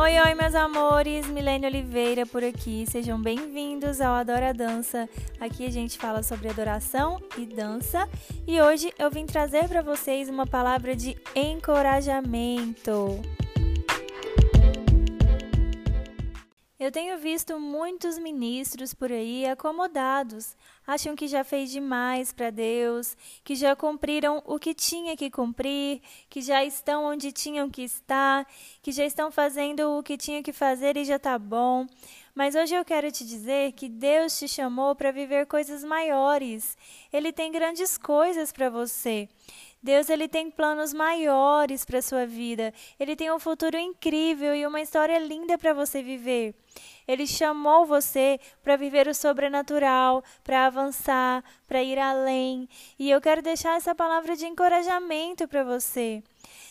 Oi, oi, meus amores, Milene Oliveira por aqui. Sejam bem-vindos ao Adora Dança. Aqui a gente fala sobre adoração e dança, e hoje eu vim trazer para vocês uma palavra de encorajamento. Eu tenho visto muitos ministros por aí acomodados, acham que já fez demais para Deus, que já cumpriram o que tinha que cumprir, que já estão onde tinham que estar, que já estão fazendo o que tinha que fazer e já está bom. Mas hoje eu quero te dizer que Deus te chamou para viver coisas maiores. Ele tem grandes coisas para você. Deus ele tem planos maiores para sua vida. Ele tem um futuro incrível e uma história linda para você viver. Ele chamou você para viver o sobrenatural, para avançar, para ir além. E eu quero deixar essa palavra de encorajamento para você.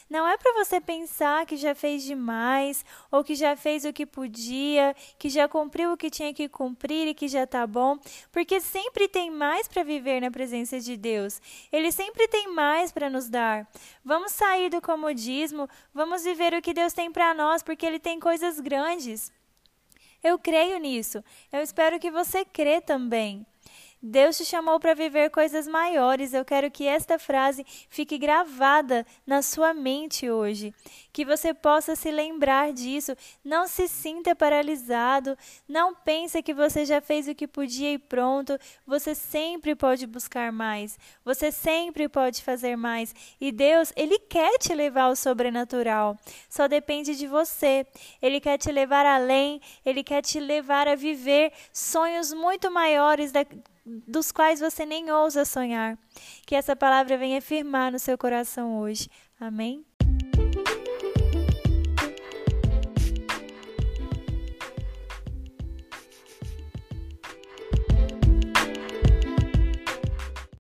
Não é para você pensar que já fez demais ou que já fez o que podia, que já cumpriu o que tinha que cumprir e que já está bom, porque sempre tem mais para viver na presença de Deus. Ele sempre tem mais para nos dar. Vamos sair do comodismo, vamos viver o que Deus tem para nós, porque Ele tem coisas grandes. Eu creio nisso. Eu espero que você crê também. Deus te chamou para viver coisas maiores. Eu quero que esta frase fique gravada na sua mente hoje. Que você possa se lembrar disso. Não se sinta paralisado. Não pense que você já fez o que podia e pronto. Você sempre pode buscar mais. Você sempre pode fazer mais. E Deus, Ele quer te levar ao sobrenatural. Só depende de você. Ele quer te levar além. Ele quer te levar a viver sonhos muito maiores da dos quais você nem ousa sonhar. Que essa palavra venha firmar no seu coração hoje. Amém?